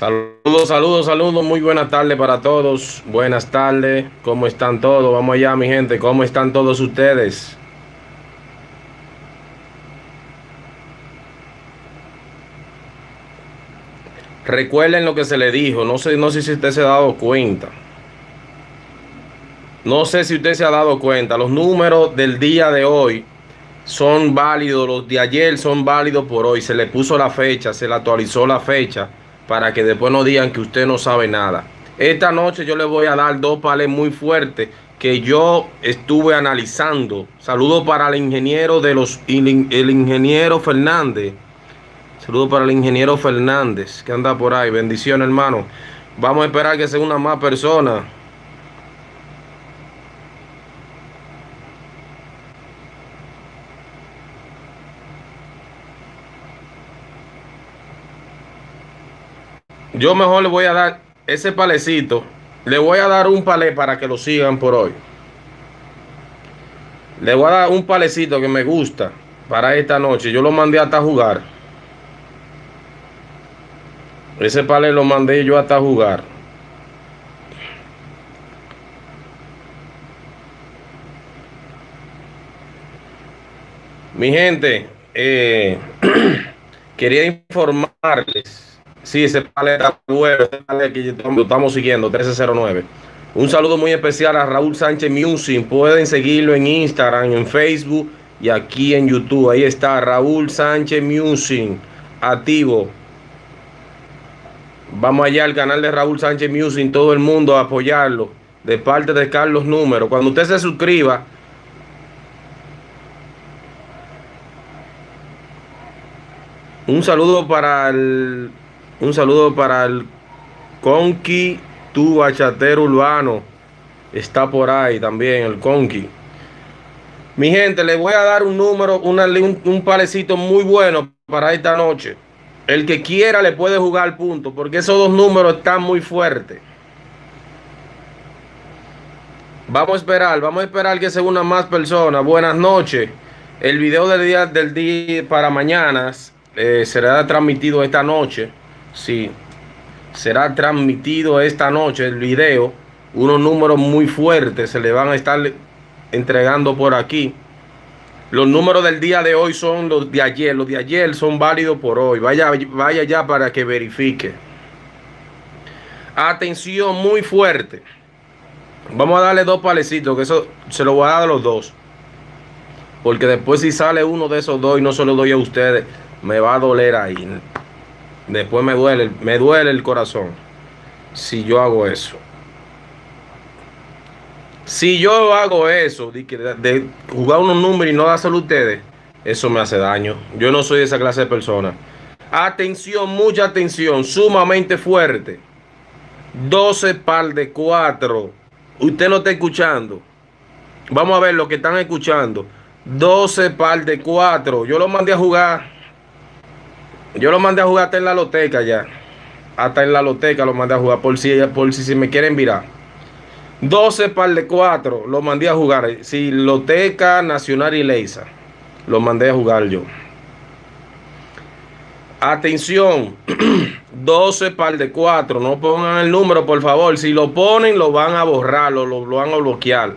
Saludos, saludos, saludos. Muy buenas tardes para todos. Buenas tardes. ¿Cómo están todos? Vamos allá, mi gente. ¿Cómo están todos ustedes? Recuerden lo que se le dijo. No sé, no sé si usted se ha dado cuenta. No sé si usted se ha dado cuenta. Los números del día de hoy son válidos. Los de ayer son válidos por hoy. Se le puso la fecha, se le actualizó la fecha para que después no digan que usted no sabe nada. Esta noche yo le voy a dar dos pales muy fuertes que yo estuve analizando. Saludo para el ingeniero de los el ingeniero Fernández. Saludo para el ingeniero Fernández que anda por ahí. Bendición, hermano. Vamos a esperar que sea una más persona. Yo mejor le voy a dar ese palecito. Le voy a dar un palé para que lo sigan por hoy. Le voy a dar un palecito que me gusta para esta noche. Yo lo mandé hasta jugar. Ese palé lo mandé yo hasta jugar. Mi gente, eh, quería informarles Sí, ese paleta bueno, ese paleta que lo estamos siguiendo, 1309. Un saludo muy especial a Raúl Sánchez Music. Pueden seguirlo en Instagram, en Facebook y aquí en YouTube. Ahí está Raúl Sánchez Music, activo. Vamos allá al canal de Raúl Sánchez Music, todo el mundo a apoyarlo. De parte de Carlos Número. Cuando usted se suscriba, un saludo para el un saludo para el Conqui, tu bachatero urbano. Está por ahí también el Conqui. Mi gente, les voy a dar un número, un, un palecito muy bueno para esta noche. El que quiera le puede jugar punto, porque esos dos números están muy fuertes. Vamos a esperar, vamos a esperar que se unan más personas. Buenas noches. El video del día del día para mañana eh, será transmitido esta noche. Sí, será transmitido esta noche el video. Unos números muy fuertes se le van a estar entregando por aquí. Los números del día de hoy son los de ayer. Los de ayer son válidos por hoy. Vaya, vaya ya para que verifique. Atención muy fuerte. Vamos a darle dos palecitos, que eso se lo voy a dar a los dos. Porque después si sale uno de esos dos y no se lo doy a ustedes, me va a doler ahí. Después me duele, me duele el corazón si yo hago eso. Si yo hago eso, de, jugar unos números y no dárselo a ustedes, eso me hace daño. Yo no soy de esa clase de persona. Atención, mucha atención, sumamente fuerte. 12 par de 4. Usted no está escuchando. Vamos a ver lo que están escuchando. 12 par de 4. Yo lo mandé a jugar yo lo mandé a jugar hasta en la loteca ya. Hasta en la loteca lo mandé a jugar por si, por si, si me quieren virar. 12 par de 4 lo mandé a jugar. Si Loteca, Nacional y Leisa. Lo mandé a jugar yo. Atención. 12 par de 4. No pongan el número, por favor. Si lo ponen, lo van a borrar, lo, lo van a bloquear.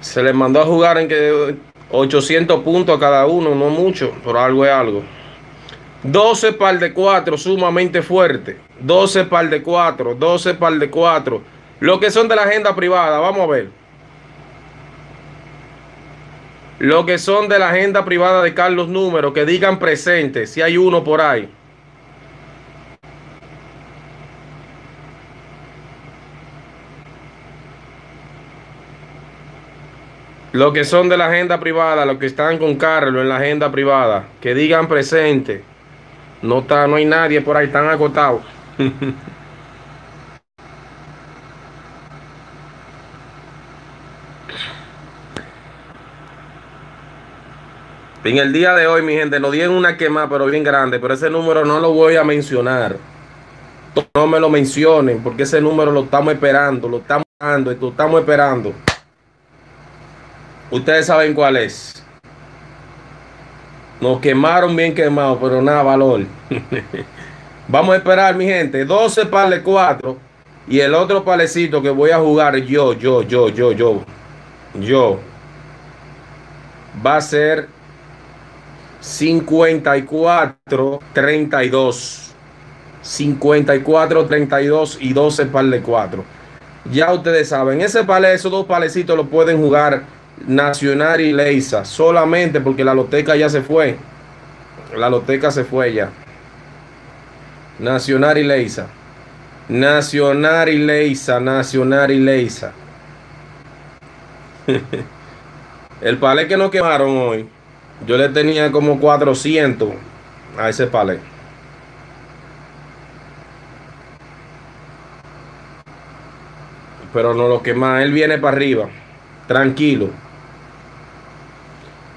Se les mandó a jugar en que 800 puntos a cada uno, no mucho, pero algo es algo. 12 par de 4, sumamente fuerte. 12 par de 4, 12 par de 4. Lo que son de la agenda privada, vamos a ver. Lo que son de la agenda privada de Carlos Número, que digan presente, si hay uno por ahí. Los que son de la agenda privada, los que están con Carlos en la agenda privada, que digan presente. No, está, no hay nadie por ahí, están agotados. En el día de hoy, mi gente, nos dieron una quema, pero bien grande, pero ese número no lo voy a mencionar. No me lo mencionen, porque ese número lo estamos esperando, lo estamos esperando, lo estamos esperando. Ustedes saben cuál es. Nos quemaron bien quemados, pero nada valor. Vamos a esperar, mi gente. 12 pales 4. Y el otro palecito que voy a jugar yo, yo, yo, yo, yo. Yo. Va a ser 54, 32. 54, 32 y 12 par de 4. Ya ustedes saben, ese pale, esos dos palecitos lo pueden jugar Nacional y Leisa. Solamente porque la loteca ya se fue. La loteca se fue ya. Nacional y Leisa. Nacional y Leisa. Nacional y Leisa. El palé que nos quemaron hoy. Yo le tenía como 400 a ese palé. Pero no lo quema. Él viene para arriba. Tranquilo.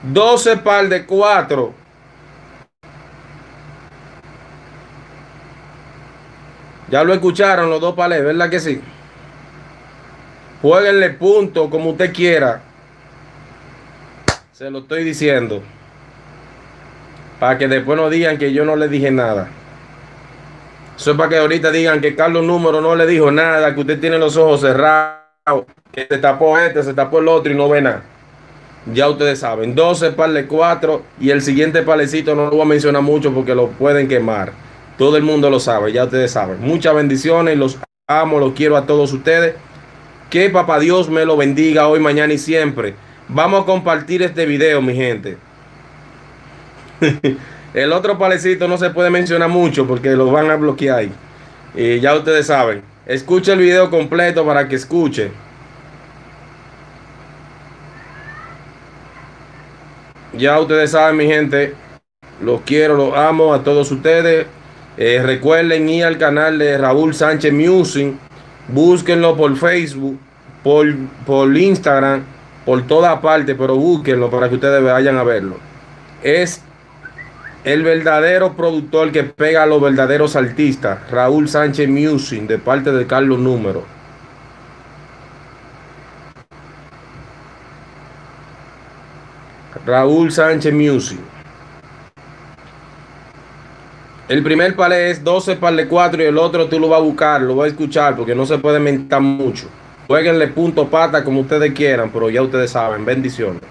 12 par de 4. Ya lo escucharon los dos palés, ¿verdad que sí? Jueguenle punto como usted quiera. Se lo estoy diciendo. Para que después no digan que yo no le dije nada. Eso es para que ahorita digan que Carlos Número no le dijo nada, que usted tiene los ojos cerrados, que se tapó este, se tapó el otro y no ve nada. Ya ustedes saben, 12 par de 4 y el siguiente palecito no lo voy a mencionar mucho porque lo pueden quemar. Todo el mundo lo sabe, ya ustedes saben. Muchas bendiciones, los amo, los quiero a todos ustedes. Que papá Dios me lo bendiga hoy, mañana y siempre. Vamos a compartir este video, mi gente. el otro palecito no se puede mencionar mucho porque lo van a bloquear. Y ya ustedes saben. Escuche el video completo para que escuche. Ya ustedes saben, mi gente, los quiero, los amo a todos ustedes. Eh, recuerden ir al canal de Raúl Sánchez Music. Búsquenlo por Facebook, por, por Instagram, por toda parte, pero búsquenlo para que ustedes vayan a verlo. Es el verdadero productor que pega a los verdaderos artistas, Raúl Sánchez Music, de parte de Carlos Número. Raúl Sánchez Music. El primer palé es 12 par de 4 y el otro tú lo vas a buscar, lo vas a escuchar porque no se puede mentar mucho. Jueguenle punto pata como ustedes quieran, pero ya ustedes saben. Bendiciones.